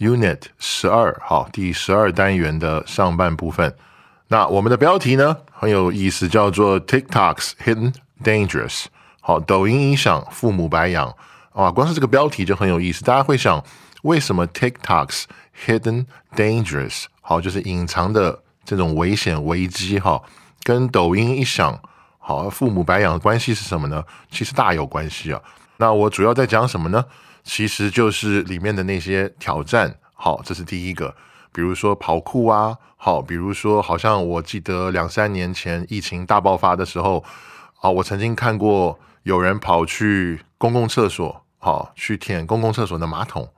Unit 十二好第十二单元的上半部分。那我们的标题呢很有意思，叫做 TikTok's Hidden Dangerous。好，抖音影响父母白养啊，光是这个标题就很有意思。大家会想，为什么 TikTok's Hidden Dangerous？好，就是隐藏的。这种危险危机哈，跟抖音一响，好，父母白养的关系是什么呢？其实大有关系啊。那我主要在讲什么呢？其实就是里面的那些挑战。好，这是第一个，比如说跑酷啊，好，比如说好像我记得两三年前疫情大爆发的时候，啊，我曾经看过有人跑去公共厕所，好，去舔公共厕所的马桶。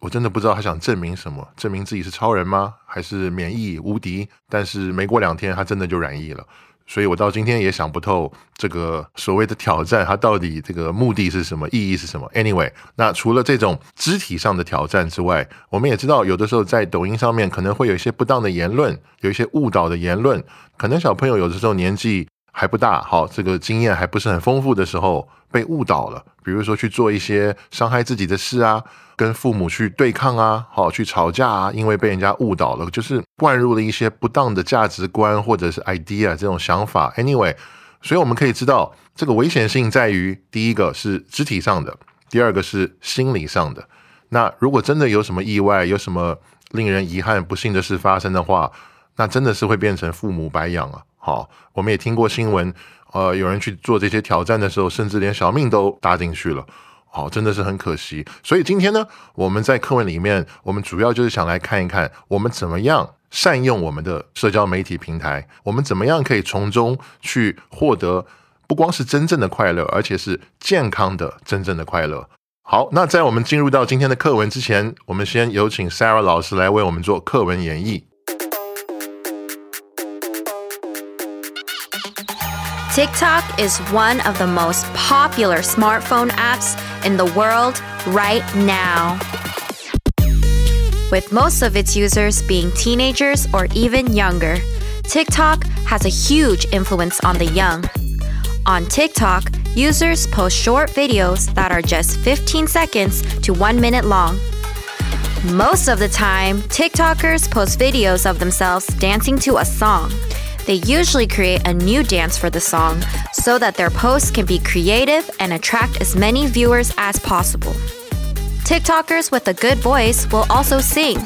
我真的不知道他想证明什么，证明自己是超人吗？还是免疫无敌？但是没过两天，他真的就染疫了。所以我到今天也想不透这个所谓的挑战，它到底这个目的是什么，意义是什么？Anyway，那除了这种肢体上的挑战之外，我们也知道，有的时候在抖音上面可能会有一些不当的言论，有一些误导的言论，可能小朋友有的时候年纪。还不大好，这个经验还不是很丰富的时候被误导了，比如说去做一些伤害自己的事啊，跟父母去对抗啊，好去吵架啊，因为被人家误导了，就是灌入了一些不当的价值观或者是 idea 这种想法。Anyway，所以我们可以知道这个危险性在于第一个是肢体上的，第二个是心理上的。那如果真的有什么意外，有什么令人遗憾、不幸的事发生的话，那真的是会变成父母白养啊。好，我们也听过新闻，呃，有人去做这些挑战的时候，甚至连小命都搭进去了。好，真的是很可惜。所以今天呢，我们在课文里面，我们主要就是想来看一看，我们怎么样善用我们的社交媒体平台，我们怎么样可以从中去获得不光是真正的快乐，而且是健康的真正的快乐。好，那在我们进入到今天的课文之前，我们先有请 Sarah 老师来为我们做课文演绎。TikTok is one of the most popular smartphone apps in the world right now. With most of its users being teenagers or even younger, TikTok has a huge influence on the young. On TikTok, users post short videos that are just 15 seconds to 1 minute long. Most of the time, TikTokers post videos of themselves dancing to a song. They usually create a new dance for the song so that their posts can be creative and attract as many viewers as possible. TikTokers with a good voice will also sing.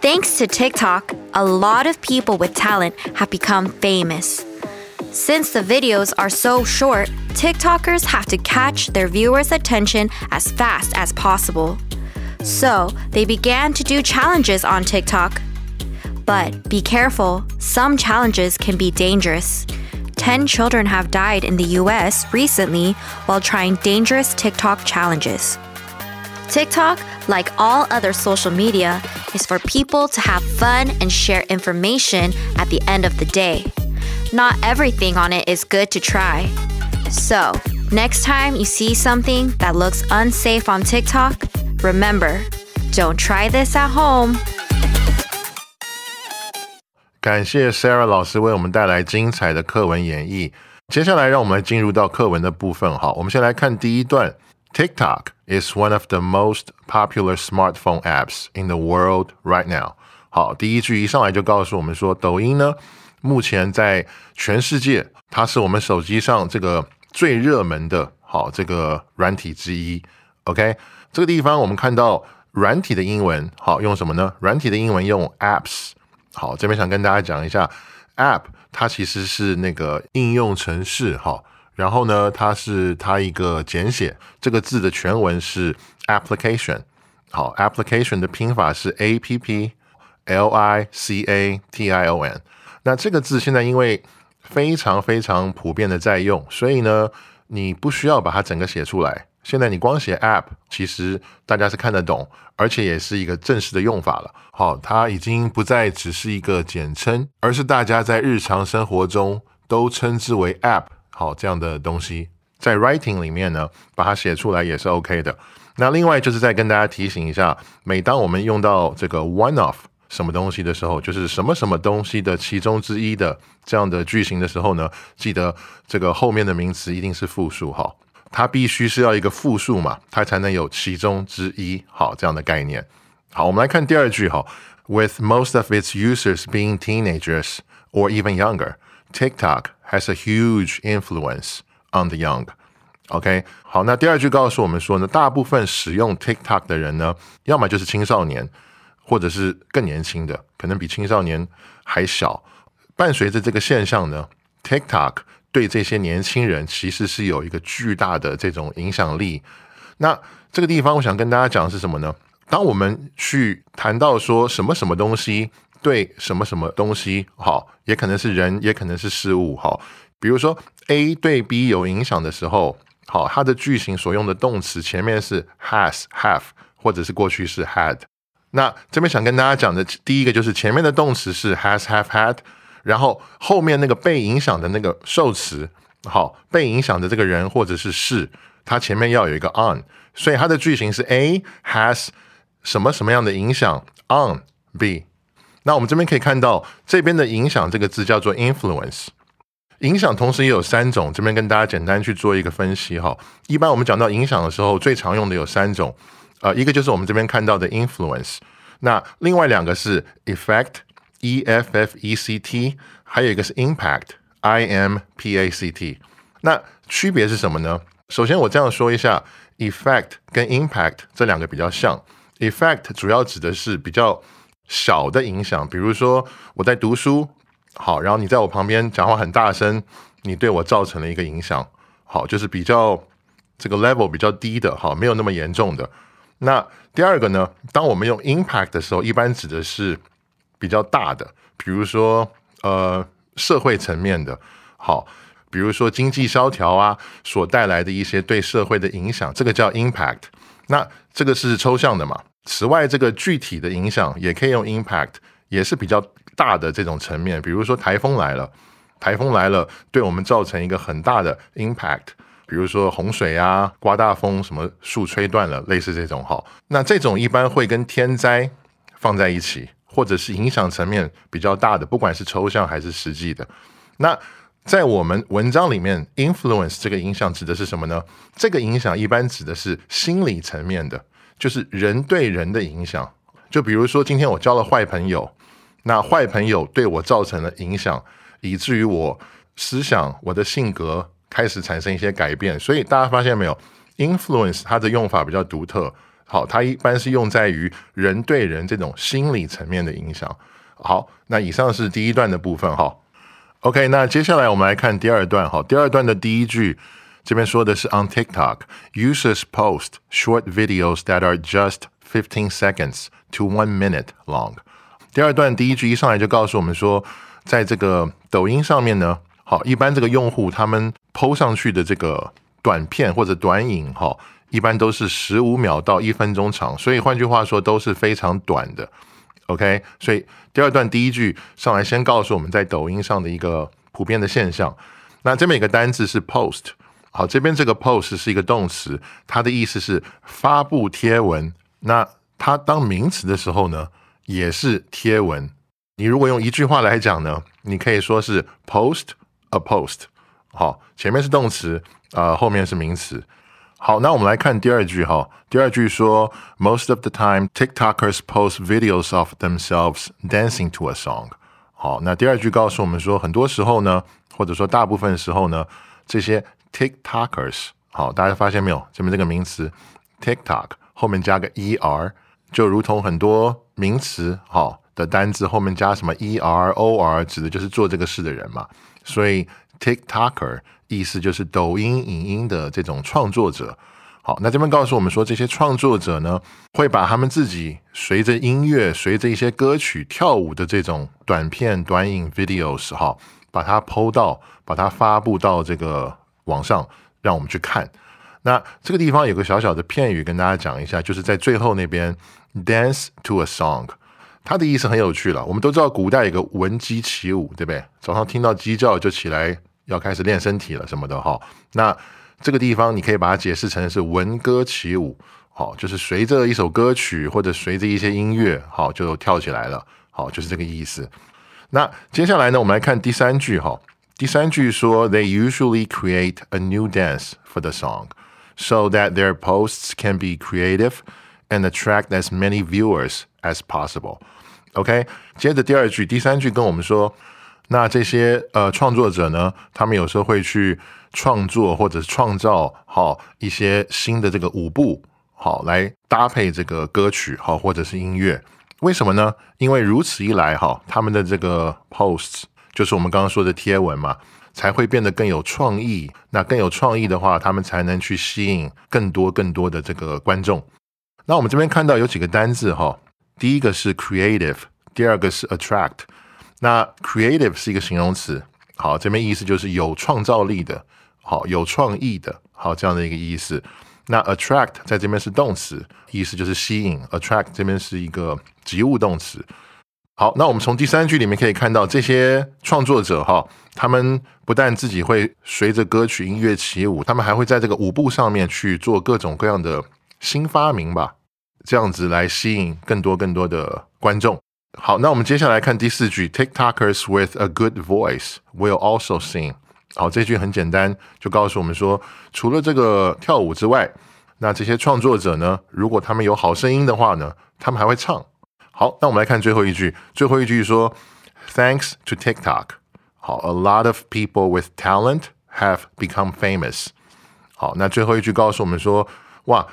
Thanks to TikTok, a lot of people with talent have become famous. Since the videos are so short, TikTokers have to catch their viewers' attention as fast as possible. So, they began to do challenges on TikTok but be careful, some challenges can be dangerous. 10 children have died in the US recently while trying dangerous TikTok challenges. TikTok, like all other social media, is for people to have fun and share information at the end of the day. Not everything on it is good to try. So, next time you see something that looks unsafe on TikTok, remember don't try this at home. 感谢 Sarah 老师为我们带来精彩的课文演绎。接下来，让我们进入到课文的部分。好，我们先来看第一段。TikTok is one of the most popular smartphone apps in the world right now。好，第一句一上来就告诉我们说，抖音呢，目前在全世界，它是我们手机上这个最热门的，好这个软体之一。OK，这个地方我们看到软体的英文，好用什么呢？软体的英文用 apps。好，这边想跟大家讲一下，app 它其实是那个应用程式，哈。然后呢，它是它一个简写，这个字的全文是 application。好，application 的拼法是 a p p l i c a t i o n。那这个字现在因为非常非常普遍的在用，所以呢，你不需要把它整个写出来。现在你光写 app，其实大家是看得懂，而且也是一个正式的用法了。好，它已经不再只是一个简称，而是大家在日常生活中都称之为 app。好，这样的东西在 writing 里面呢，把它写出来也是 OK 的。那另外就是再跟大家提醒一下，每当我们用到这个 one of 什么东西的时候，就是什么什么东西的其中之一的这样的句型的时候呢，记得这个后面的名词一定是复数哈，它必须是要一个复数嘛，它才能有其中之一好这样的概念。好，我们来看第二句哈，With most of its users being teenagers or even younger, TikTok has a huge influence on the young. OK，好，那第二句告诉我们说呢，大部分使用 TikTok 的人呢，要么就是青少年，或者是更年轻的，可能比青少年还小。伴随着这个现象呢，TikTok 对这些年轻人其实是有一个巨大的这种影响力。那这个地方我想跟大家讲的是什么呢？当我们去谈到说什么什么东西对什么什么东西好，也可能是人，也可能是事物好，比如说 A 对 B 有影响的时候。好，它的句型所用的动词前面是 has have 或者是过去式 had。那这边想跟大家讲的第一个就是前面的动词是 has have had，然后后面那个被影响的那个受词，好，被影响的这个人或者是事，它前面要有一个 on，所以它的句型是 A has 什么什么样的影响 on B。那我们这边可以看到这边的影响这个字叫做 influence。影响同时也有三种，这边跟大家简单去做一个分析哈。一般我们讲到影响的时候，最常用的有三种，呃，一个就是我们这边看到的 influence，那另外两个是 effect effect 还有一个是 impact，i m p a c t。那区别是什么呢？首先我这样说一下，effect 跟 impact 这两个比较像，effect 主要指的是比较小的影响，比如说我在读书。好，然后你在我旁边讲话很大声，你对我造成了一个影响。好，就是比较这个 level 比较低的，好，没有那么严重的。那第二个呢？当我们用 impact 的时候，一般指的是比较大的，比如说呃社会层面的，好，比如说经济萧条啊所带来的一些对社会的影响，这个叫 impact。那这个是抽象的嘛？此外，这个具体的影响也可以用 impact，也是比较。大的这种层面，比如说台风来了，台风来了，对我们造成一个很大的 impact，比如说洪水啊，刮大风，什么树吹断了，类似这种哈。那这种一般会跟天灾放在一起，或者是影响层面比较大的，不管是抽象还是实际的。那在我们文章里面，influence 这个影响指的是什么呢？这个影响一般指的是心理层面的，就是人对人的影响。就比如说今天我交了坏朋友。那坏朋友对我造成了影响，以至于我思想、我的性格开始产生一些改变。所以大家发现没有，influence 它的用法比较独特。好，它一般是用在于人对人这种心理层面的影响。好，那以上是第一段的部分哈。OK，那接下来我们来看第二段哈。第二段的第一句这边说的是 On TikTok, users post short videos that are just fifteen seconds to one minute long. 第二段第一句一上来就告诉我们说，在这个抖音上面呢，好，一般这个用户他们 PO 上去的这个短片或者短影，哈，一般都是十五秒到一分钟长，所以换句话说都是非常短的。OK，所以第二段第一句上来先告诉我们在抖音上的一个普遍的现象。那这边一个单字是 post，好，这边这个 post 是一个动词，它的意思是发布贴文。那它当名词的时候呢？也是贴文。你如果用一句话来讲呢，你可以说是 post a post。好，前面是动词，呃，后面是名词。好，那我们来看第二句哈。第二句说，Most of the time, TikTokers post videos of themselves dancing to a song。好，那第二句告诉我们说，很多时候呢，或者说大部分时候呢，这些 TikTokers，好，大家发现没有？这边这个名词 TikTok 后面加个 er。就如同很多名词，哈，的单字后面加什么 er or，指的就是做这个事的人嘛。所以 TikToker 意思就是抖音影音的这种创作者。好，那这边告诉我们说，这些创作者呢，会把他们自己随着音乐、随着一些歌曲跳舞的这种短片、短影 videos 哈，把它 PO 到，把它发布到这个网上，让我们去看。那这个地方有个小小的片语跟大家讲一下，就是在最后那边 dance to a song，它的意思很有趣了。我们都知道古代有个闻鸡起舞，对不对？早上听到鸡叫就起来要开始练身体了什么的哈。那这个地方你可以把它解释成是闻歌起舞，好，就是随着一首歌曲或者随着一些音乐，好就跳起来了，好，就是这个意思。那接下来呢，我们来看第三句哈。第三句说，They usually create a new dance for the song, so that their posts can be creative and attract as many viewers as possible. OK，接着第二句，第三句跟我们说，那这些呃创作者呢，他们有时候会去。创作或者是创造好一些新的这个舞步，好来搭配这个歌曲，好或者是音乐，为什么呢？因为如此一来，哈，他们的这个 posts 就是我们刚刚说的贴文嘛，才会变得更有创意。那更有创意的话，他们才能去吸引更多更多的这个观众。那我们这边看到有几个单字，哈，第一个是 creative，第二个是 attract。那 creative 是一个形容词，好，这边意思就是有创造力的。好，有创意的，好这样的一个意思。那 attract 在这边是动词，意思就是吸引。attract 这边是一个及物动词。好，那我们从第三句里面可以看到，这些创作者哈，他们不但自己会随着歌曲音乐起舞，他们还会在这个舞步上面去做各种各样的新发明吧，这样子来吸引更多更多的观众。好，那我们接下来看第四句，TikTokers with a good voice will also sing。好，这句很简单，就告诉我们说，除了这个跳舞之外，那这些创作者呢，如果他们有好声音的话呢，他们还会唱。好，那我们来看最后一句，最后一句说，Thanks to TikTok，好，a lot of people with talent have become famous。好，那最后一句告诉我们说，哇，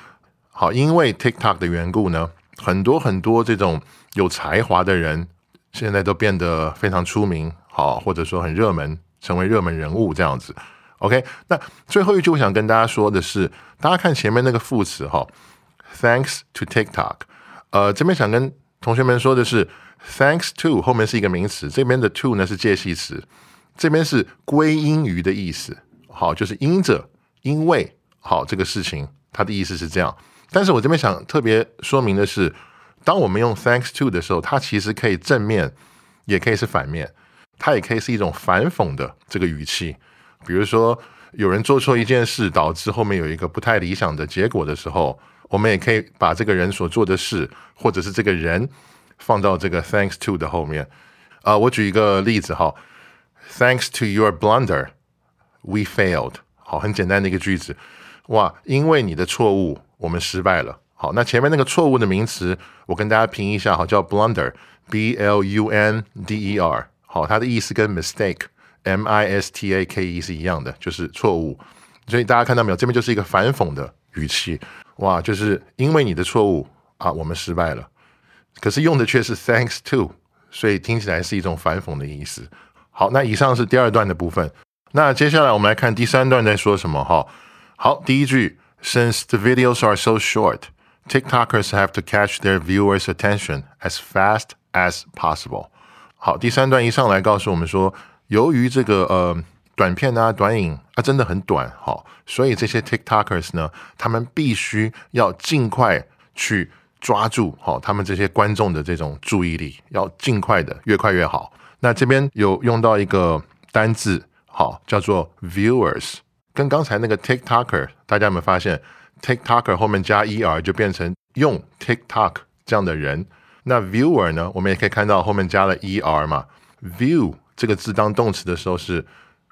好，因为 TikTok 的缘故呢， 很多很多这种有才华的人，现在都变得非常出名，好，或者说很热门。成为热门人物这样子，OK。那最后一句我想跟大家说的是，大家看前面那个副词哈，Thanks to TikTok。呃，这边想跟同学们说的是，Thanks to 后面是一个名词，这边的 to 呢是介系词，这边是归因于的意思。好，就是因着、因为好这个事情，它的意思是这样。但是我这边想特别说明的是，当我们用 Thanks to 的时候，它其实可以正面，也可以是反面。它也可以是一种反讽的这个语气，比如说有人做错一件事，导致后面有一个不太理想的结果的时候，我们也可以把这个人所做的事，或者是这个人放到这个 thanks to 的后面。啊，我举一个例子哈，Thanks to your blunder, we failed。好，很简单的一个句子。哇，因为你的错误，我们失败了。好，那前面那个错误的名词，我跟大家拼一下，哈，叫 blunder，b l u n d e r。好，它的意思跟 mistake，m i s t a k e 是一样的，就是错误。所以大家看到没有？这边就是一个反讽的语气，哇，就是因为你的错误啊，我们失败了。可是用的却是 thanks to，所以听起来是一种反讽的意思。好，那以上是第二段的部分。那接下来我们来看第三段在说什么？哈，好，第一句 ，Since the videos are so short, TikTokers have to catch their viewers' attention as fast as possible. 好，第三段一上来告诉我们说，由于这个呃短片啊、短影啊真的很短，好，所以这些 TikTokers 呢，他们必须要尽快去抓住好他们这些观众的这种注意力，要尽快的越快越好。那这边有用到一个单字，好，叫做 viewers， 跟刚才那个 TikToker，大家有没有发现 TikToker 后面加 er 就变成用 TikTok 这样的人？那 viewer 呢？我们也可以看到后面加了 er 嘛。view 这个字当动词的时候是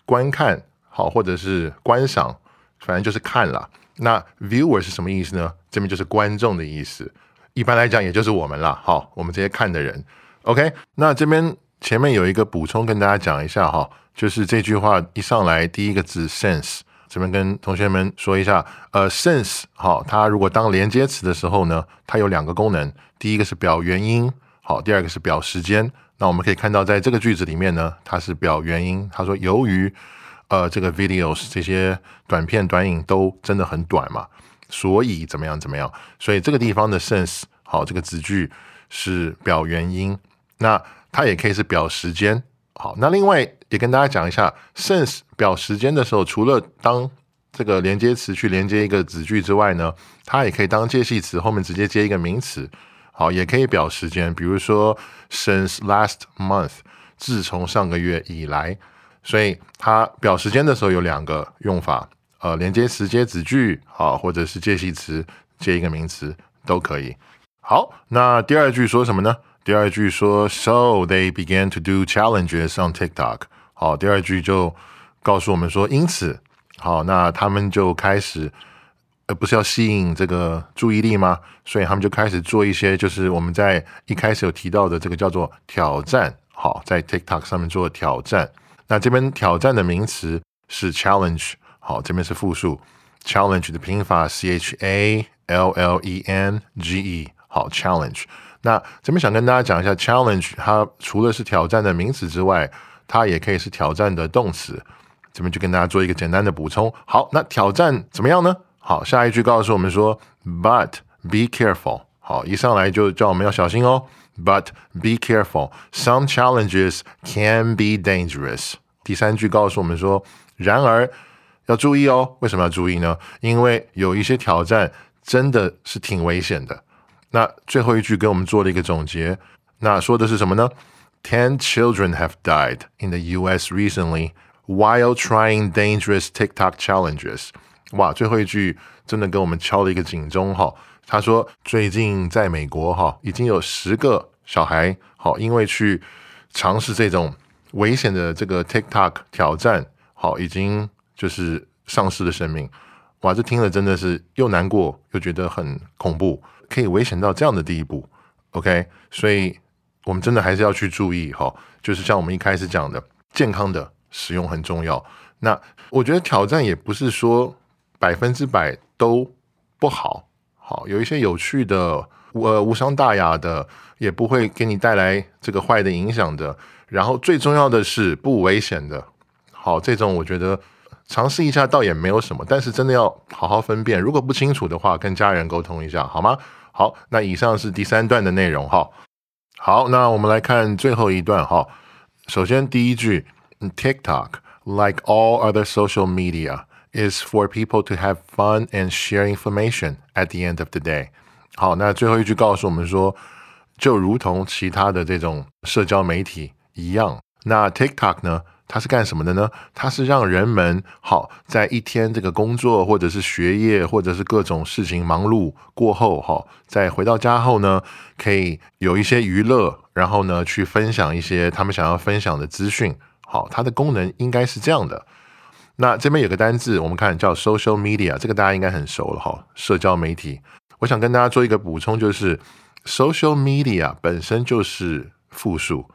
观看，好，或者是观赏，反正就是看了。那 viewer 是什么意思呢？这边就是观众的意思。一般来讲，也就是我们了。好，我们这些看的人。OK，那这边前面有一个补充跟大家讲一下哈，就是这句话一上来第一个字 sense。这边跟同学们说一下，呃，since 好，它如果当连接词的时候呢，它有两个功能。第一个是表原因，好，第二个是表时间。那我们可以看到，在这个句子里面呢，它是表原因。他说，由于呃这个 videos 这些短片短影都真的很短嘛，所以怎么样怎么样？所以这个地方的 since 好，这个子句是表原因。那它也可以是表时间。好，那另外也跟大家讲一下，since 表时间的时候，除了当这个连接词去连接一个子句之外呢，它也可以当介系词后面直接接一个名词。好，也可以表时间，比如说 since last month，自从上个月以来，所以它表时间的时候有两个用法，呃，连接词接子句，好，或者是介系词接一个名词都可以。好，那第二句说什么呢？第二句说，so they began to do challenges on TikTok。好，第二句就告诉我们说，因此，好，那他们就开始。呃不是要吸引这个注意力吗？所以他们就开始做一些，就是我们在一开始有提到的这个叫做挑战。好，在 TikTok 上面做挑战。那这边挑战的名词是 challenge。好，这边是复数。challenge 的拼法 C H A L L E N G E。好，challenge。那这边想跟大家讲一下，challenge 它除了是挑战的名词之外，它也可以是挑战的动词。这边就跟大家做一个简单的补充。好，那挑战怎么样呢？好，下一句告诉我们说，But be careful。好，一上来就叫我们要小心哦。But be careful. Some challenges can be dangerous。第三句告诉我们说，然而要注意哦。为什么要注意呢？因为有一些挑战真的是挺危险的。那最后一句给我们做了一个总结，那说的是什么呢？Ten children have died in the U.S. recently while trying dangerous TikTok challenges。哇，最后一句真的给我们敲了一个警钟哈。他说，最近在美国哈，已经有十个小孩好，因为去尝试这种危险的这个 TikTok 挑战，好，已经就是丧失了生命。哇，这听了真的是又难过又觉得很恐怖，可以危险到这样的地步。OK，所以我们真的还是要去注意哈，就是像我们一开始讲的，健康的使用很重要。那我觉得挑战也不是说。百分之百都不好，好有一些有趣的，呃无伤大雅的，也不会给你带来这个坏的影响的。然后最重要的是不危险的，好这种我觉得尝试一下倒也没有什么，但是真的要好好分辨。如果不清楚的话，跟家人沟通一下好吗？好，那以上是第三段的内容哈。好，那我们来看最后一段哈。首先第一句，TikTok like all other social media。is for people to have fun and share information at the end of the day。好，那最后一句告诉我们说，就如同其他的这种社交媒体一样，那 TikTok 呢，它是干什么的呢？它是让人们好在一天这个工作或者是学业或者是各种事情忙碌过后，哈，在回到家后呢，可以有一些娱乐，然后呢，去分享一些他们想要分享的资讯。好，它的功能应该是这样的。那这边有个单字，我们看叫 social media，这个大家应该很熟了哈，社交媒体。我想跟大家做一个补充，就是 social media 本身就是复数，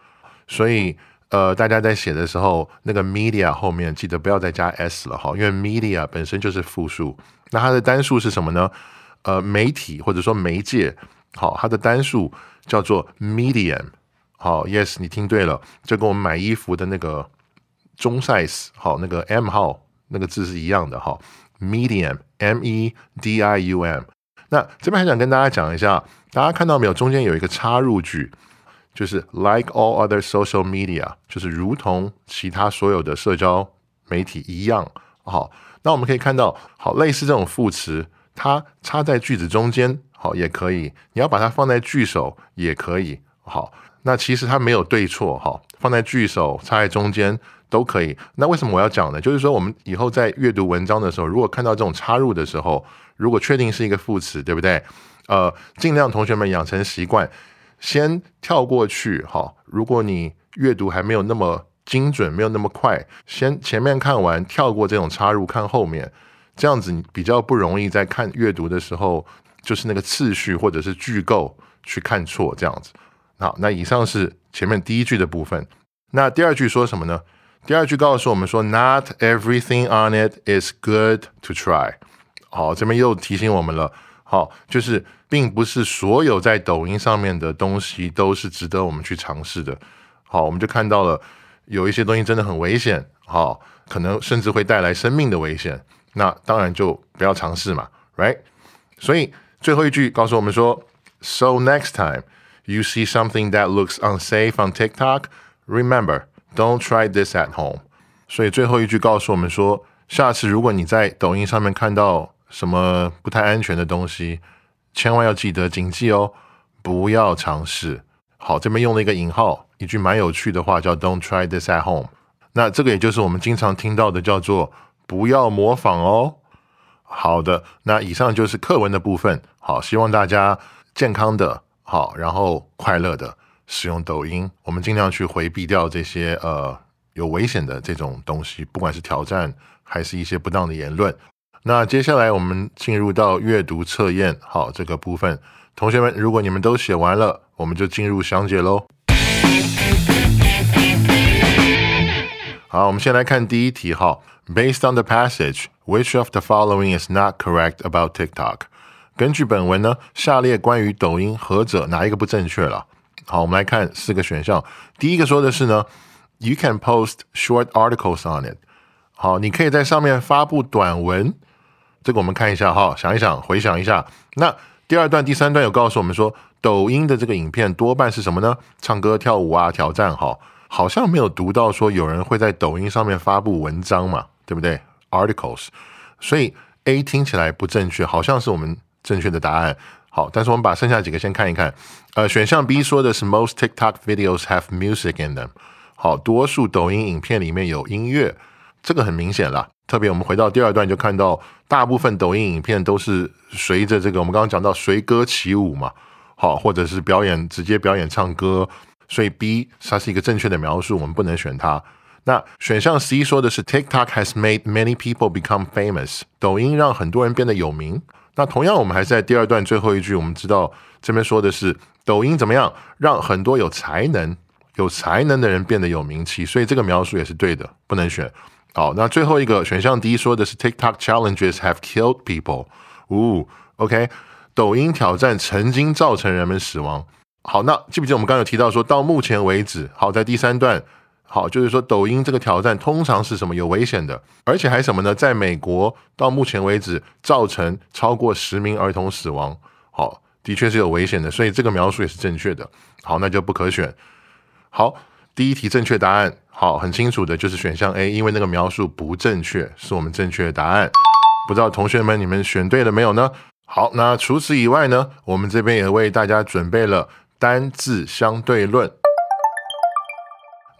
所以呃，大家在写的时候，那个 media 后面记得不要再加 s 了哈，因为 media 本身就是复数。那它的单数是什么呢？呃，媒体或者说媒介，好，它的单数叫做 medium。好，yes，你听对了，就跟我们买衣服的那个。中 size 好，那个 M 号那个字是一样的哈，medium M E D I U M。那这边还想跟大家讲一下，大家看到没有？中间有一个插入句，就是 like all other social media，就是如同其他所有的社交媒体一样。好，那我们可以看到，好，类似这种副词，它插在句子中间，好也可以；你要把它放在句首也可以。好，那其实它没有对错，哈，放在句首，插在中间。都可以。那为什么我要讲呢？就是说，我们以后在阅读文章的时候，如果看到这种插入的时候，如果确定是一个副词，对不对？呃，尽量同学们养成习惯，先跳过去。哈，如果你阅读还没有那么精准，没有那么快，先前面看完，跳过这种插入，看后面，这样子你比较不容易在看阅读的时候，就是那个次序或者是句构去看错这样子。好，那以上是前面第一句的部分。那第二句说什么呢？第二句告诉我们说，Not everything on it is good to try。好，这边又提醒我们了。好，就是并不是所有在抖音上面的东西都是值得我们去尝试的。好，我们就看到了有一些东西真的很危险，好，可能甚至会带来生命的危险。那当然就不要尝试嘛，right？所以最后一句告诉我们说：So next time you see something that looks unsafe on TikTok, remember, don't try this at home。所以最后一句告诉我们说，下次如果你在抖音上面看到什么不太安全的东西，千万要记得谨记哦，不要尝试。好，这边用了一个引号，一句蛮有趣的话叫 "Don't try this at home"。那这个也就是我们经常听到的叫做“不要模仿哦”。好的，那以上就是课文的部分。好，希望大家健康的，好，然后快乐的使用抖音。我们尽量去回避掉这些呃有危险的这种东西，不管是挑战还是一些不当的言论。那接下来我们进入到阅读测验，好这个部分。同学们，如果你们都写完了，我们就进入详解喽。好，我们先来看第一题哈。Based on the passage, which of the following is not correct about TikTok？根据本文呢，下列关于抖音何者哪一个不正确了？好，我们来看四个选项。第一个说的是呢，You can post short articles on it。好，你可以在上面发布短文。这个我们看一下哈，想一想，回想一下。那第二段、第三段有告诉我们说，抖音的这个影片多半是什么呢？唱歌、跳舞啊，挑战哈，好像没有读到说有人会在抖音上面发布文章嘛，对不对？Articles，所以 A 听起来不正确，好像是我们正确的答案。好，但是我们把剩下几个先看一看。呃，选项 B 说的是 Most TikTok videos have music in them。好，多数抖音影片里面有音乐，这个很明显了。特别我们回到第二段就看到，大部分抖音影片都是随着这个我们刚刚讲到随歌起舞嘛，好，或者是表演直接表演唱歌，所以 B 它是一个正确的描述，我们不能选它。那选项 C 说的是 TikTok has made many people become famous，抖音让很多人变得有名。那同样我们还是在第二段最后一句，我们知道这边说的是抖音怎么样让很多有才能有才能的人变得有名气，所以这个描述也是对的，不能选。好，那最后一个选项 D 说的是 TikTok challenges have killed people。呜，OK，抖音挑战曾经造成人们死亡。好，那记不记得我们刚刚有提到说到目前为止，好，在第三段，好，就是说抖音这个挑战通常是什么有危险的，而且还什么呢？在美国到目前为止造成超过十名儿童死亡。好，的确是有危险的，所以这个描述也是正确的。好，那就不可选。好，第一题正确答案。好，很清楚的就是选项 A，因为那个描述不正确，是我们正确的答案。不知道同学们你们选对了没有呢？好，那除此以外呢，我们这边也为大家准备了单字相对论。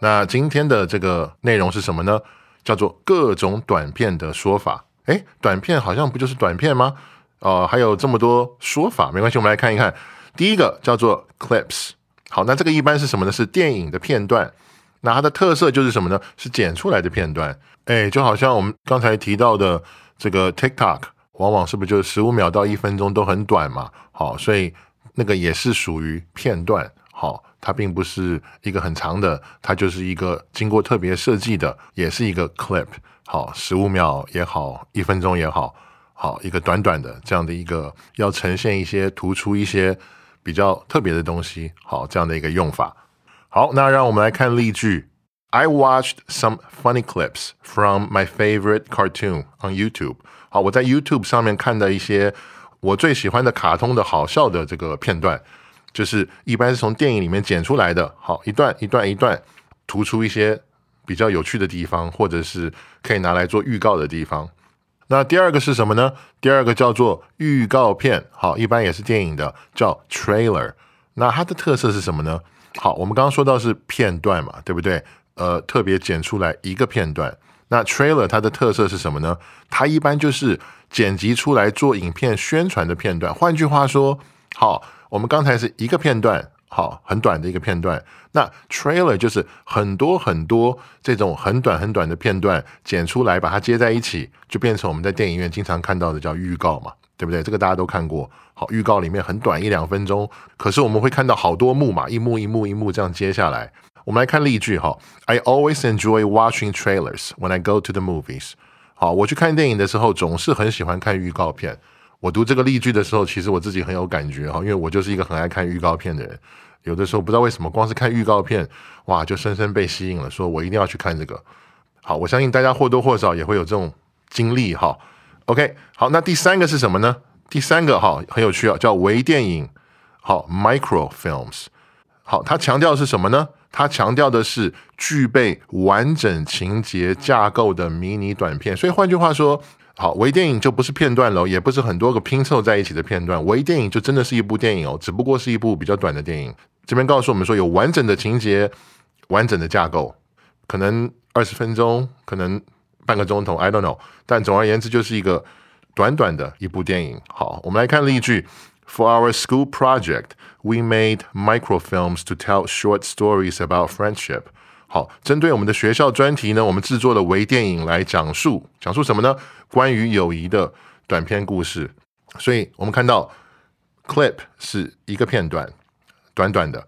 那今天的这个内容是什么呢？叫做各种短片的说法。诶，短片好像不就是短片吗？哦，还有这么多说法，没关系，我们来看一看。第一个叫做 clips。好，那这个一般是什么呢？是电影的片段。那它的特色就是什么呢？是剪出来的片段，哎，就好像我们刚才提到的这个 TikTok，往往是不是就是十五秒到一分钟都很短嘛？好，所以那个也是属于片段，好，它并不是一个很长的，它就是一个经过特别设计的，也是一个 clip，好，十五秒也好，一分钟也好，好，一个短短的这样的一个要呈现一些突出一些比较特别的东西，好，这样的一个用法。好，那让我们来看例句。I watched some funny clips from my favorite cartoon on YouTube。好，我在 YouTube 上面看的一些我最喜欢的卡通的好笑的这个片段，就是一般是从电影里面剪出来的。好，一段一段一段，突出一些比较有趣的地方，或者是可以拿来做预告的地方。那第二个是什么呢？第二个叫做预告片。好，一般也是电影的，叫 trailer。那它的特色是什么呢？好，我们刚刚说到是片段嘛，对不对？呃，特别剪出来一个片段。那 trailer 它的特色是什么呢？它一般就是剪辑出来做影片宣传的片段。换句话说，好，我们刚才是一个片段，好，很短的一个片段。那 trailer 就是很多很多这种很短很短的片段剪出来，把它接在一起，就变成我们在电影院经常看到的叫预告嘛。对不对？这个大家都看过。好，预告里面很短，一两分钟，可是我们会看到好多幕嘛，一幕一幕一幕这样接下来。我们来看例句哈。I always enjoy watching trailers when I go to the movies。好，我去看电影的时候总是很喜欢看预告片。我读这个例句的时候，其实我自己很有感觉哈，因为我就是一个很爱看预告片的人。有的时候不知道为什么，光是看预告片，哇，就深深被吸引了，说我一定要去看这个。好，我相信大家或多或少也会有这种经历哈。OK，好，那第三个是什么呢？第三个哈很有趣啊，叫微电影。好，microfilms。好，它强调是什么呢？它强调的是具备完整情节架构的迷你短片。所以换句话说。好，微电影就不是片段喽，也不是很多个拼凑在一起的片段。微电影就真的是一部电影哦，只不过是一部比较短的电影。这边告诉我们说，有完整的情节、完整的架构，可能二十分钟，可能半个钟头，I don't know。但总而言之，就是一个短短的一部电影。好，我们来看例句：For our school project, we made microfilms to tell short stories about friendship. 好，针对我们的学校专题呢，我们制作了微电影来讲述，讲述什么呢？关于友谊的短篇故事。所以我们看到，clip 是一个片段，短短的；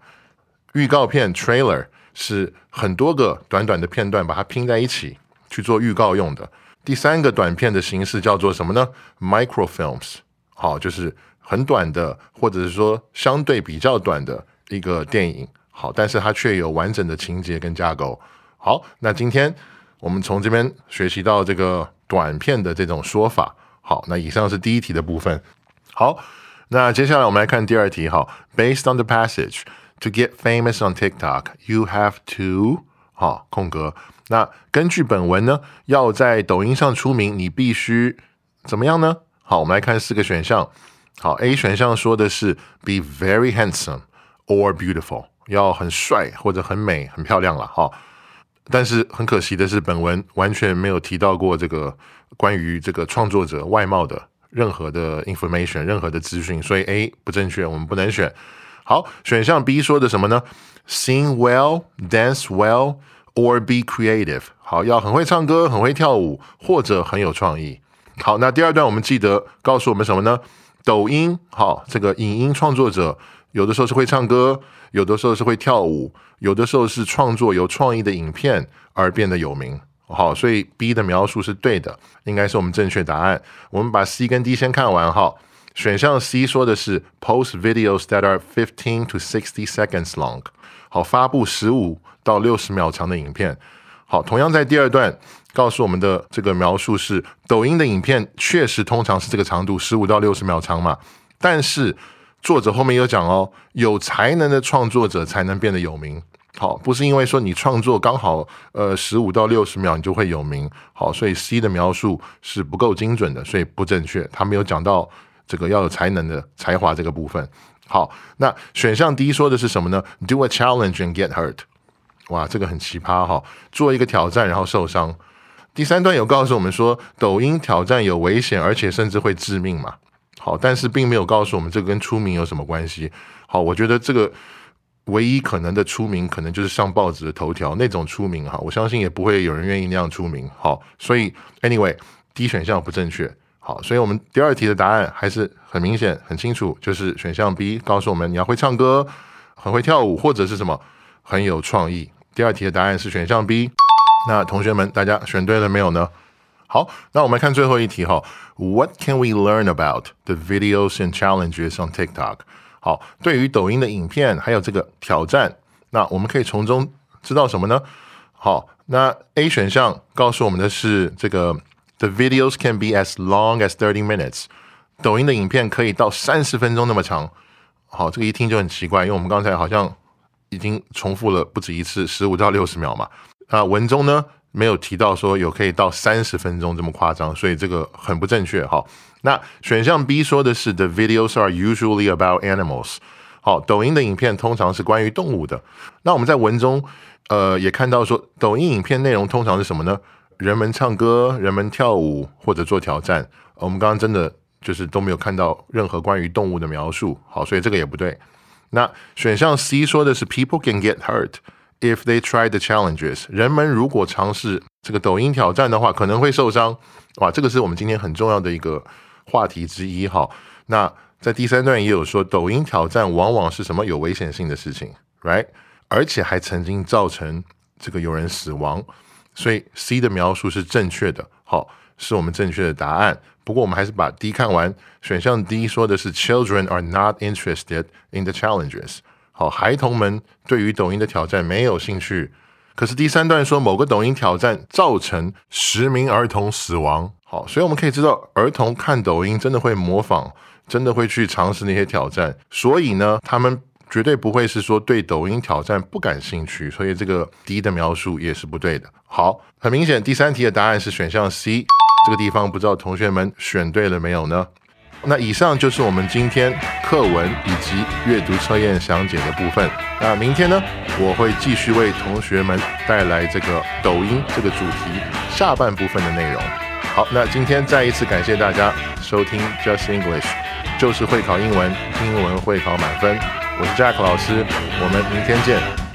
预告片 trailer 是很多个短短的片段，把它拼在一起去做预告用的。第三个短片的形式叫做什么呢？microfilms。好，就是很短的，或者是说相对比较短的一个电影。好，但是它却有完整的情节跟架构。好，那今天我们从这边学习到这个短片的这种说法。好，那以上是第一题的部分。好，那接下来我们来看第二题。好，Based on the passage, to get famous on TikTok, you have to 好空格。那根据本文呢，要在抖音上出名，你必须怎么样呢？好，我们来看四个选项。好，A 选项说的是 be very handsome or beautiful。要很帅或者很美很漂亮了哈，但是很可惜的是，本文完全没有提到过这个关于这个创作者外貌的任何的 information，任何的资讯，所以 A 不正确，我们不能选。好，选项 B 说的什么呢？Sing well, dance well, or be creative。好，要很会唱歌，很会跳舞，或者很有创意。好，那第二段我们记得告诉我们什么呢？抖音好，这个影音创作者。有的时候是会唱歌，有的时候是会跳舞，有的时候是创作有创意的影片而变得有名。好，所以 B 的描述是对的，应该是我们正确答案。我们把 C 跟 D 先看完哈。选项 C 说的是 post videos that are fifteen to sixty seconds long。好，发布十五到六十秒长的影片。好，同样在第二段告诉我们的这个描述是，抖音的影片确实通常是这个长度，十五到六十秒长嘛，但是。作者后面有讲哦，有才能的创作者才能变得有名。好，不是因为说你创作刚好呃十五到六十秒你就会有名。好，所以 C 的描述是不够精准的，所以不正确。他没有讲到这个要有才能的才华这个部分。好，那选项 D 说的是什么呢？Do a challenge and get hurt。哇，这个很奇葩哈，做一个挑战然后受伤。第三段有告诉我们说，抖音挑战有危险，而且甚至会致命嘛。好，但是并没有告诉我们这跟出名有什么关系。好，我觉得这个唯一可能的出名，可能就是上报纸的头条那种出名哈。我相信也不会有人愿意那样出名。好，所以 anyway，D 选项不正确。好，所以我们第二题的答案还是很明显、很清楚，就是选项 B 告诉我们你要会唱歌、很会跳舞，或者是什么很有创意。第二题的答案是选项 B。那同学们，大家选对了没有呢？好，那我们看最后一题哈。What can we learn about the videos and challenges on TikTok？好，对于抖音的影片还有这个挑战，那我们可以从中知道什么呢？好，那 A 选项告诉我们的是这个，the videos can be as long as thirty minutes。抖音的影片可以到三十分钟那么长。好，这个一听就很奇怪，因为我们刚才好像已经重复了不止一次，十五到六十秒嘛。那文中呢？没有提到说有可以到三十分钟这么夸张，所以这个很不正确哈。那选项 B 说的是 The videos are usually about animals。好，抖音的影片通常是关于动物的。那我们在文中呃也看到说，抖音影片内容通常是什么呢？人们唱歌，人们跳舞或者做挑战。我们刚刚真的就是都没有看到任何关于动物的描述。好，所以这个也不对。那选项 C 说的是 People can get hurt。If they try the challenges，人们如果尝试这个抖音挑战的话，可能会受伤。哇，这个是我们今天很重要的一个话题之一哈。那在第三段也有说，抖音挑战往往是什么有危险性的事情，right？而且还曾经造成这个有人死亡。所以 C 的描述是正确的，好，是我们正确的答案。不过我们还是把 D 看完。选项 D 说的是 Children are not interested in the challenges。好，孩童们对于抖音的挑战没有兴趣。可是第三段说某个抖音挑战造成十名儿童死亡。好，所以我们可以知道，儿童看抖音真的会模仿，真的会去尝试那些挑战。所以呢，他们绝对不会是说对抖音挑战不感兴趣。所以这个 D 的描述也是不对的。好，很明显，第三题的答案是选项 C。这个地方不知道同学们选对了没有呢？那以上就是我们今天课文以及阅读测验详解的部分。那明天呢，我会继续为同学们带来这个抖音这个主题下半部分的内容。好，那今天再一次感谢大家收听 Just English，就是会考英文，英文会考满分。我是 Jack 老师，我们明天见。